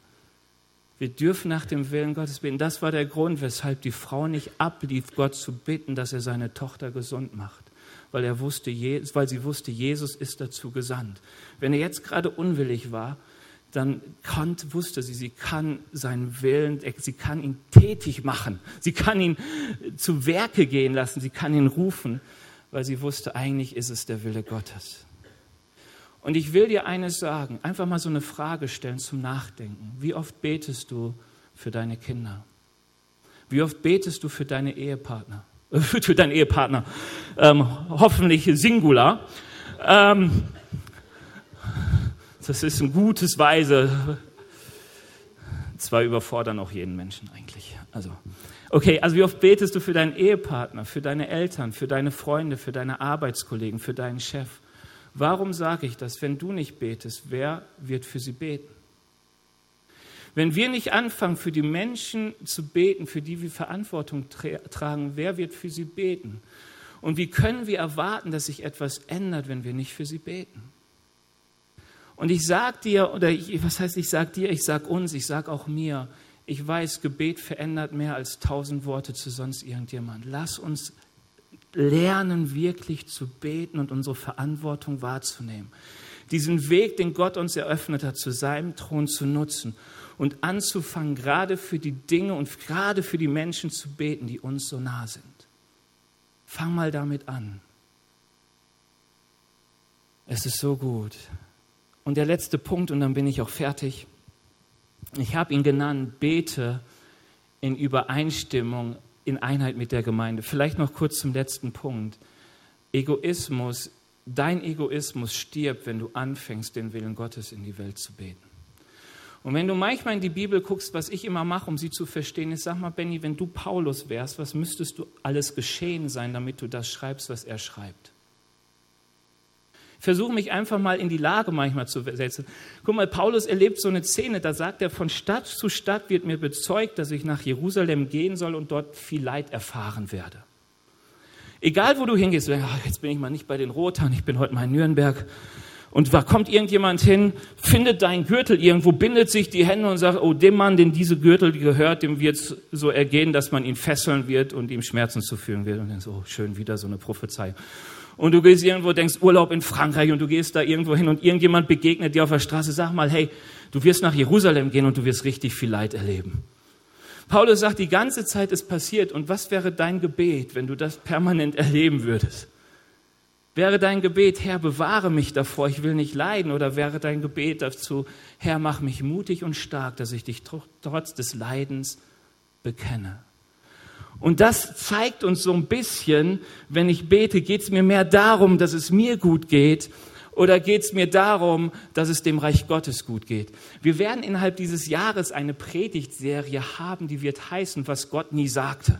Wir dürfen nach dem Willen Gottes beten. Das war der Grund, weshalb die Frau nicht ablief, Gott zu bitten, dass er seine Tochter gesund macht. Weil, er wusste, weil sie wusste, Jesus ist dazu gesandt. Wenn er jetzt gerade unwillig war, dann konnte, wusste sie, sie kann seinen Willen, sie kann ihn tätig machen. Sie kann ihn zu Werke gehen lassen. Sie kann ihn rufen, weil sie wusste, eigentlich ist es der Wille Gottes. Und ich will dir eines sagen, einfach mal so eine Frage stellen zum Nachdenken. Wie oft betest du für deine Kinder? Wie oft betest du für deine Ehepartner? für deinen Ehepartner, ähm, hoffentlich Singular. Ähm, das ist ein gutes Weise. Zwar überfordern auch jeden Menschen eigentlich. Also, okay, also wie oft betest du für deinen Ehepartner, für deine Eltern, für deine Freunde, für deine Arbeitskollegen, für deinen Chef? Warum sage ich das? Wenn du nicht betest, wer wird für sie beten? Wenn wir nicht anfangen, für die Menschen zu beten, für die wir Verantwortung tra tragen, wer wird für sie beten? Und wie können wir erwarten, dass sich etwas ändert, wenn wir nicht für sie beten? Und ich sage dir, oder ich, was heißt ich sage dir, ich sage uns, ich sage auch mir, ich weiß, Gebet verändert mehr als tausend Worte zu sonst irgendjemand. Lass uns lernen, wirklich zu beten und unsere Verantwortung wahrzunehmen. Diesen Weg, den Gott uns eröffnet hat, zu seinem Thron zu nutzen und anzufangen, gerade für die Dinge und gerade für die Menschen zu beten, die uns so nah sind. Fang mal damit an. Es ist so gut. Und der letzte Punkt, und dann bin ich auch fertig. Ich habe ihn genannt, bete in Übereinstimmung in Einheit mit der Gemeinde. Vielleicht noch kurz zum letzten Punkt. Egoismus, dein Egoismus stirbt, wenn du anfängst, den Willen Gottes in die Welt zu beten. Und wenn du manchmal in die Bibel guckst, was ich immer mache, um sie zu verstehen, ist, sag mal, Benny, wenn du Paulus wärst, was müsstest du alles geschehen sein, damit du das schreibst, was er schreibt? Versuche mich einfach mal in die Lage manchmal zu setzen. Guck mal, Paulus erlebt so eine Szene, da sagt er, von Stadt zu Stadt wird mir bezeugt, dass ich nach Jerusalem gehen soll und dort viel Leid erfahren werde. Egal, wo du hingehst, jetzt bin ich mal nicht bei den Rotern, ich bin heute mal in Nürnberg. Und da kommt irgendjemand hin, findet deinen Gürtel irgendwo, bindet sich die Hände und sagt, oh, dem Mann, den diese Gürtel gehört, dem wird es so ergehen, dass man ihn fesseln wird und ihm Schmerzen zuführen wird. Und dann so, oh, schön, wieder so eine Prophezei und du gehst irgendwo, denkst Urlaub in Frankreich und du gehst da irgendwo hin und irgendjemand begegnet dir auf der Straße, sag mal, hey, du wirst nach Jerusalem gehen und du wirst richtig viel Leid erleben. Paulus sagt, die ganze Zeit ist passiert und was wäre dein Gebet, wenn du das permanent erleben würdest? Wäre dein Gebet, Herr, bewahre mich davor, ich will nicht leiden? Oder wäre dein Gebet dazu, Herr, mach mich mutig und stark, dass ich dich trotz des Leidens bekenne? Und das zeigt uns so ein bisschen, wenn ich bete, geht es mir mehr darum, dass es mir gut geht oder geht es mir darum, dass es dem Reich Gottes gut geht? Wir werden innerhalb dieses Jahres eine Predigtserie haben, die wird heißen, was Gott nie sagte.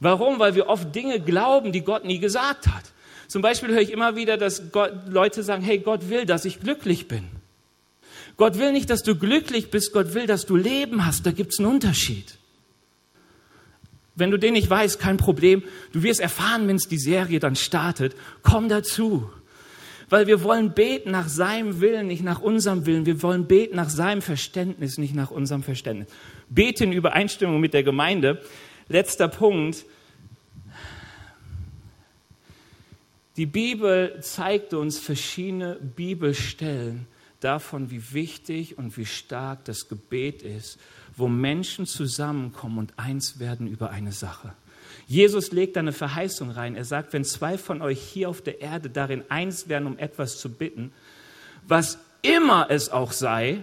Warum? Weil wir oft Dinge glauben, die Gott nie gesagt hat. Zum Beispiel höre ich immer wieder, dass Gott, Leute sagen, hey, Gott will, dass ich glücklich bin. Gott will nicht, dass du glücklich bist, Gott will, dass du Leben hast. Da gibt es einen Unterschied. Wenn du den nicht weißt, kein Problem. Du wirst erfahren, wenn es die Serie dann startet. Komm dazu. Weil wir wollen beten nach seinem Willen, nicht nach unserem Willen. Wir wollen beten nach seinem Verständnis, nicht nach unserem Verständnis. Beten in Übereinstimmung mit der Gemeinde. Letzter Punkt. Die Bibel zeigt uns verschiedene Bibelstellen davon, wie wichtig und wie stark das Gebet ist wo Menschen zusammenkommen und eins werden über eine Sache. Jesus legt da eine Verheißung rein. Er sagt, wenn zwei von euch hier auf der Erde darin eins werden, um etwas zu bitten, was immer es auch sei,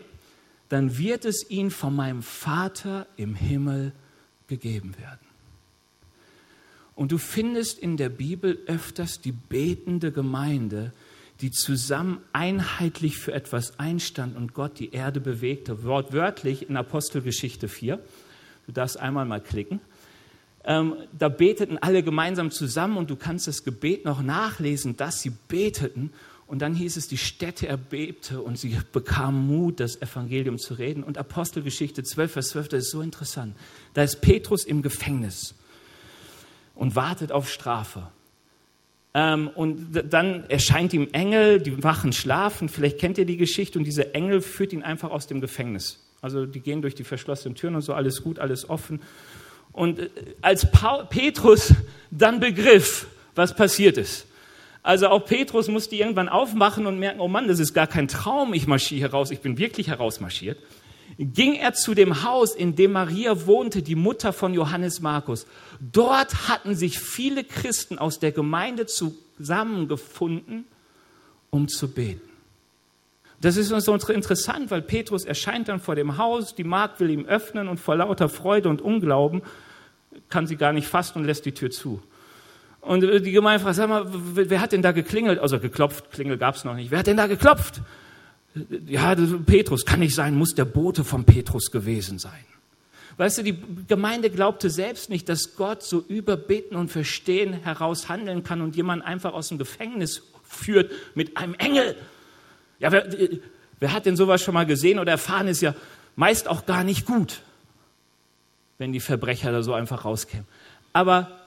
dann wird es ihn von meinem Vater im Himmel gegeben werden. Und du findest in der Bibel öfters die betende Gemeinde, die zusammen einheitlich für etwas einstand und Gott die Erde bewegte. Wortwörtlich in Apostelgeschichte 4. Du darfst einmal mal klicken. Ähm, da beteten alle gemeinsam zusammen und du kannst das Gebet noch nachlesen, dass sie beteten. Und dann hieß es, die Städte erbebte und sie bekamen Mut, das Evangelium zu reden. Und Apostelgeschichte 12, Vers 12, das ist so interessant. Da ist Petrus im Gefängnis und wartet auf Strafe. Ähm, und dann erscheint ihm Engel, die Wachen schlafen. Vielleicht kennt ihr die Geschichte und dieser Engel führt ihn einfach aus dem Gefängnis. Also die gehen durch die verschlossenen Türen und so, alles gut, alles offen. Und äh, als Petrus dann begriff, was passiert ist, also auch Petrus musste irgendwann aufmachen und merken, oh Mann, das ist gar kein Traum, ich marschiere heraus, ich bin wirklich herausmarschiert, ging er zu dem Haus, in dem Maria wohnte, die Mutter von Johannes Markus. Dort hatten sich viele Christen aus der Gemeinde zusammengefunden, um zu beten. Das ist uns interessant, weil Petrus erscheint dann vor dem Haus, die Magd will ihm öffnen und vor lauter Freude und Unglauben kann sie gar nicht fassen und lässt die Tür zu. Und die Gemeinde fragt, sag mal, wer hat denn da geklingelt? Also geklopft, Klingel gab es noch nicht. Wer hat denn da geklopft? Ja, Petrus, kann nicht sein, muss der Bote von Petrus gewesen sein. Weißt du, die Gemeinde glaubte selbst nicht, dass Gott so über Beten und Verstehen heraus handeln kann und jemand einfach aus dem Gefängnis führt mit einem Engel. Ja, wer, wer hat denn sowas schon mal gesehen oder erfahren, ist ja meist auch gar nicht gut, wenn die Verbrecher da so einfach rauskämen. Aber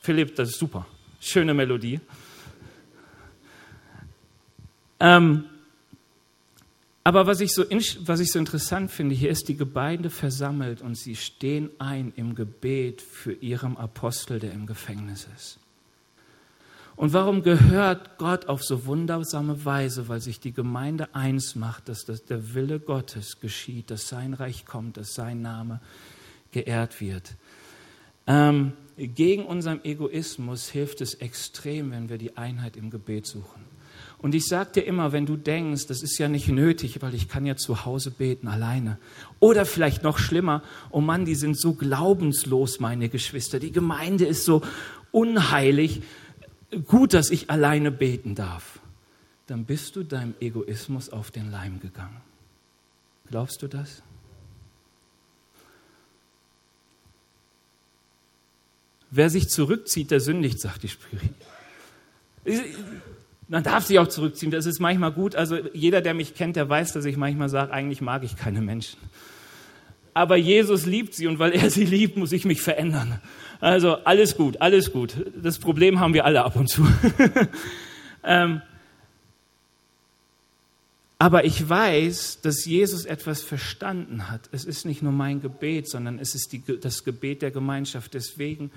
Philipp, das ist super. Schöne Melodie. Ähm, aber was ich, so, was ich so interessant finde, hier ist die Gemeinde versammelt und sie stehen ein im Gebet für ihren Apostel, der im Gefängnis ist. Und warum gehört Gott auf so wundersame Weise? Weil sich die Gemeinde eins macht, dass das der Wille Gottes geschieht, dass sein Reich kommt, dass sein Name geehrt wird. Ähm, gegen unseren Egoismus hilft es extrem, wenn wir die Einheit im Gebet suchen. Und ich sage dir immer, wenn du denkst, das ist ja nicht nötig, weil ich kann ja zu Hause beten, alleine. Oder vielleicht noch schlimmer, oh Mann, die sind so glaubenslos, meine Geschwister. Die Gemeinde ist so unheilig gut, dass ich alleine beten darf, dann bist du deinem Egoismus auf den Leim gegangen. Glaubst du das? Wer sich zurückzieht, der sündigt, sagt die Sprüche. Man darf sich auch zurückziehen, das ist manchmal gut. Also jeder, der mich kennt, der weiß, dass ich manchmal sage, eigentlich mag ich keine Menschen. Aber Jesus liebt sie und weil er sie liebt, muss ich mich verändern. Also alles gut, alles gut. Das Problem haben wir alle ab und zu. ähm, aber ich weiß, dass Jesus etwas verstanden hat. Es ist nicht nur mein Gebet, sondern es ist die, das Gebet der Gemeinschaft. Deswegen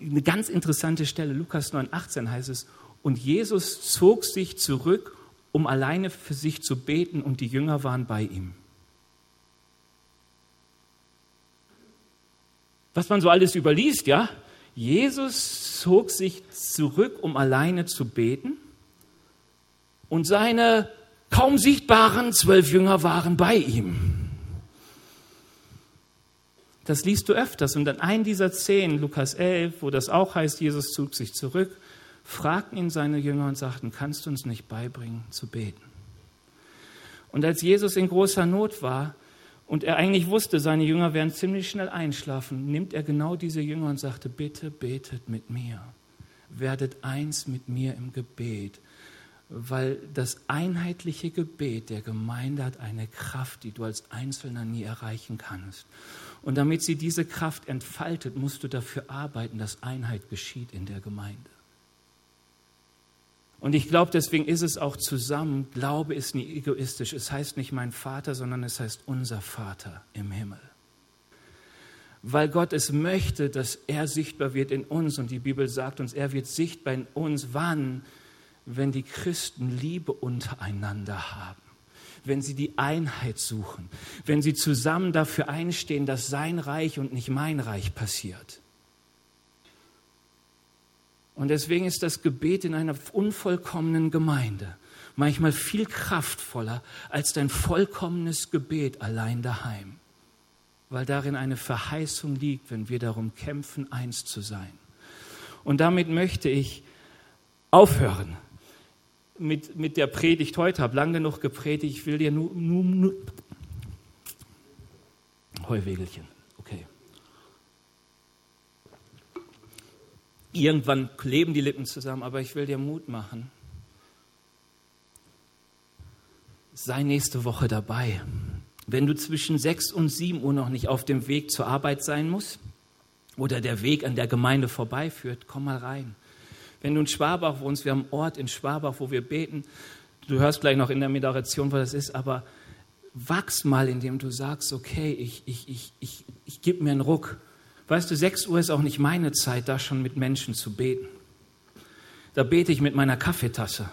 eine ganz interessante Stelle, Lukas 9, 18 heißt es, und Jesus zog sich zurück, um alleine für sich zu beten, und die Jünger waren bei ihm. was man so alles überliest, ja. Jesus zog sich zurück, um alleine zu beten. Und seine kaum sichtbaren zwölf Jünger waren bei ihm. Das liest du öfters. Und an einem dieser Szenen, Lukas 11, wo das auch heißt, Jesus zog sich zurück, fragten ihn seine Jünger und sagten, kannst du uns nicht beibringen zu beten? Und als Jesus in großer Not war, und er eigentlich wusste, seine Jünger werden ziemlich schnell einschlafen, nimmt er genau diese Jünger und sagte, bitte betet mit mir, werdet eins mit mir im Gebet, weil das einheitliche Gebet der Gemeinde hat eine Kraft, die du als Einzelner nie erreichen kannst. Und damit sie diese Kraft entfaltet, musst du dafür arbeiten, dass Einheit geschieht in der Gemeinde. Und ich glaube, deswegen ist es auch zusammen. Glaube ist nie egoistisch. Es heißt nicht mein Vater, sondern es heißt unser Vater im Himmel. Weil Gott es möchte, dass er sichtbar wird in uns. Und die Bibel sagt uns, er wird sichtbar in uns. Wann? Wenn die Christen Liebe untereinander haben. Wenn sie die Einheit suchen. Wenn sie zusammen dafür einstehen, dass sein Reich und nicht mein Reich passiert. Und deswegen ist das Gebet in einer unvollkommenen Gemeinde, manchmal viel kraftvoller als dein vollkommenes Gebet allein daheim, weil darin eine Verheißung liegt, wenn wir darum kämpfen, eins zu sein. Und damit möchte ich aufhören mit, mit der Predigt heute. Habe lang genug gepredigt. Ich will dir nur, nur, nur Heuwegelchen. Okay. Irgendwann kleben die Lippen zusammen, aber ich will dir Mut machen. Sei nächste Woche dabei. Wenn du zwischen 6 und 7 Uhr noch nicht auf dem Weg zur Arbeit sein musst oder der Weg an der Gemeinde vorbeiführt, komm mal rein. Wenn du in Schwabach wohnst, wir haben einen Ort in Schwabach, wo wir beten. Du hörst gleich noch in der Meditation, was das ist, aber wachs mal, indem du sagst, okay, ich, ich, ich, ich, ich gebe mir einen Ruck. Weißt du, 6 Uhr ist auch nicht meine Zeit, da schon mit Menschen zu beten. Da bete ich mit meiner Kaffeetasse.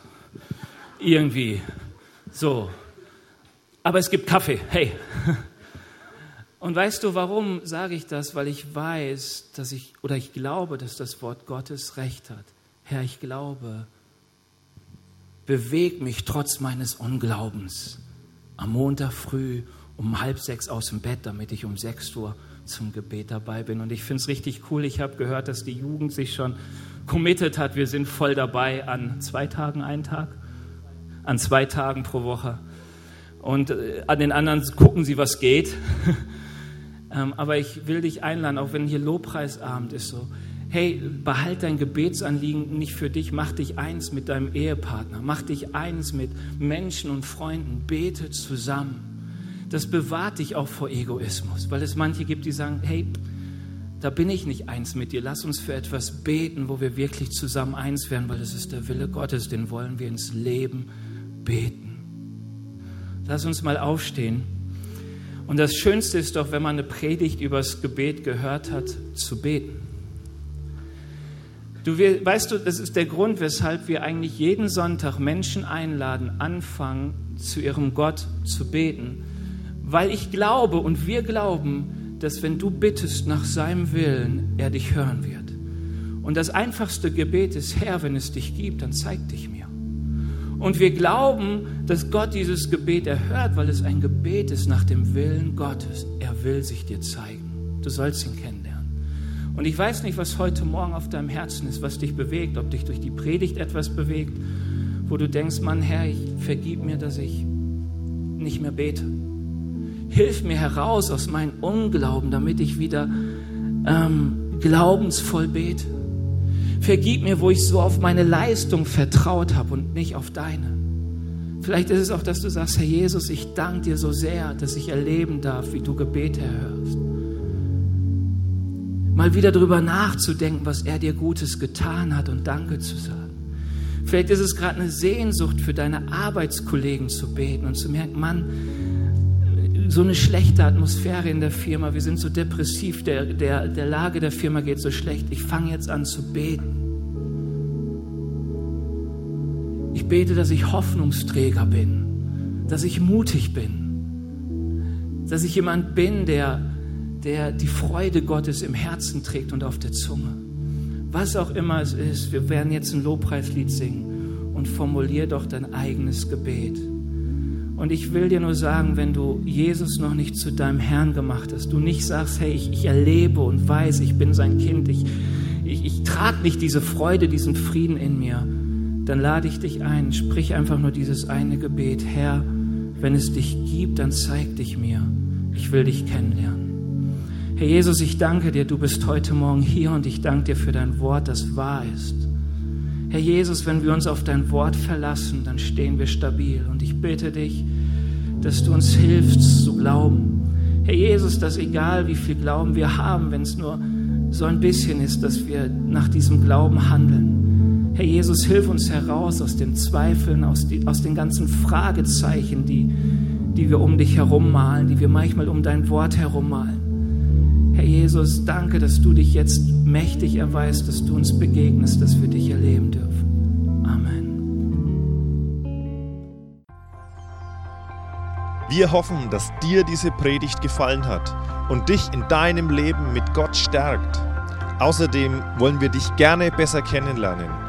Irgendwie. So. Aber es gibt Kaffee. Hey. Und weißt du, warum sage ich das? Weil ich weiß, dass ich, oder ich glaube, dass das Wort Gottes recht hat. Herr, ich glaube, beweg mich trotz meines Unglaubens am Montag früh um halb sechs aus dem Bett, damit ich um sechs Uhr zum Gebet dabei bin. Und ich finde es richtig cool. Ich habe gehört, dass die Jugend sich schon committed hat. Wir sind voll dabei an zwei Tagen, einen Tag, an zwei Tagen pro Woche. Und äh, an den anderen gucken sie, was geht. ähm, aber ich will dich einladen, auch wenn hier Lobpreisabend ist, so, hey, behalt dein Gebetsanliegen nicht für dich, mach dich eins mit deinem Ehepartner, mach dich eins mit Menschen und Freunden, bete zusammen. Das bewahrt dich auch vor Egoismus, weil es manche gibt, die sagen, hey, da bin ich nicht eins mit dir, lass uns für etwas beten, wo wir wirklich zusammen eins werden, weil es ist der Wille Gottes, den wollen wir ins Leben beten. Lass uns mal aufstehen. Und das Schönste ist doch, wenn man eine Predigt übers Gebet gehört hat, zu beten. Du weißt du, das ist der Grund, weshalb wir eigentlich jeden Sonntag Menschen einladen, anfangen, zu ihrem Gott zu beten. Weil ich glaube und wir glauben, dass wenn du bittest nach seinem Willen, er dich hören wird. Und das einfachste Gebet ist, Herr, wenn es dich gibt, dann zeig dich mir. Und wir glauben, dass Gott dieses Gebet erhört, weil es ein Gebet ist nach dem Willen Gottes. Er will sich dir zeigen. Du sollst ihn kennen. Und ich weiß nicht, was heute Morgen auf deinem Herzen ist, was dich bewegt, ob dich durch die Predigt etwas bewegt, wo du denkst, Mann, Herr, ich vergib mir, dass ich nicht mehr bete. Hilf mir heraus aus meinem Unglauben, damit ich wieder ähm, glaubensvoll bete. Vergib mir, wo ich so auf meine Leistung vertraut habe und nicht auf deine. Vielleicht ist es auch, dass du sagst, Herr Jesus, ich danke dir so sehr, dass ich erleben darf, wie du Gebete erhörst mal wieder darüber nachzudenken, was er dir Gutes getan hat und Danke zu sagen. Vielleicht ist es gerade eine Sehnsucht für deine Arbeitskollegen zu beten und zu merken, Mann, so eine schlechte Atmosphäre in der Firma, wir sind so depressiv, der, der, der Lage der Firma geht so schlecht, ich fange jetzt an zu beten. Ich bete, dass ich Hoffnungsträger bin, dass ich mutig bin, dass ich jemand bin, der der die Freude Gottes im Herzen trägt und auf der Zunge. Was auch immer es ist, wir werden jetzt ein Lobpreislied singen und formulier doch dein eigenes Gebet. Und ich will dir nur sagen, wenn du Jesus noch nicht zu deinem Herrn gemacht hast, du nicht sagst, hey, ich, ich erlebe und weiß, ich bin sein Kind, ich, ich, ich trage nicht diese Freude, diesen Frieden in mir, dann lade ich dich ein, sprich einfach nur dieses eine Gebet, Herr, wenn es dich gibt, dann zeig dich mir, ich will dich kennenlernen. Herr Jesus, ich danke dir, du bist heute Morgen hier und ich danke dir für dein Wort, das wahr ist. Herr Jesus, wenn wir uns auf dein Wort verlassen, dann stehen wir stabil. Und ich bitte dich, dass du uns hilfst zu glauben. Herr Jesus, dass egal wie viel Glauben wir haben, wenn es nur so ein bisschen ist, dass wir nach diesem Glauben handeln. Herr Jesus, hilf uns heraus aus den Zweifeln, aus, die, aus den ganzen Fragezeichen, die, die wir um dich herum malen, die wir manchmal um dein Wort herum malen. Herr Jesus, danke, dass du dich jetzt mächtig erweist, dass du uns begegnest, dass wir dich erleben dürfen. Amen. Wir hoffen, dass dir diese Predigt gefallen hat und dich in deinem Leben mit Gott stärkt. Außerdem wollen wir dich gerne besser kennenlernen.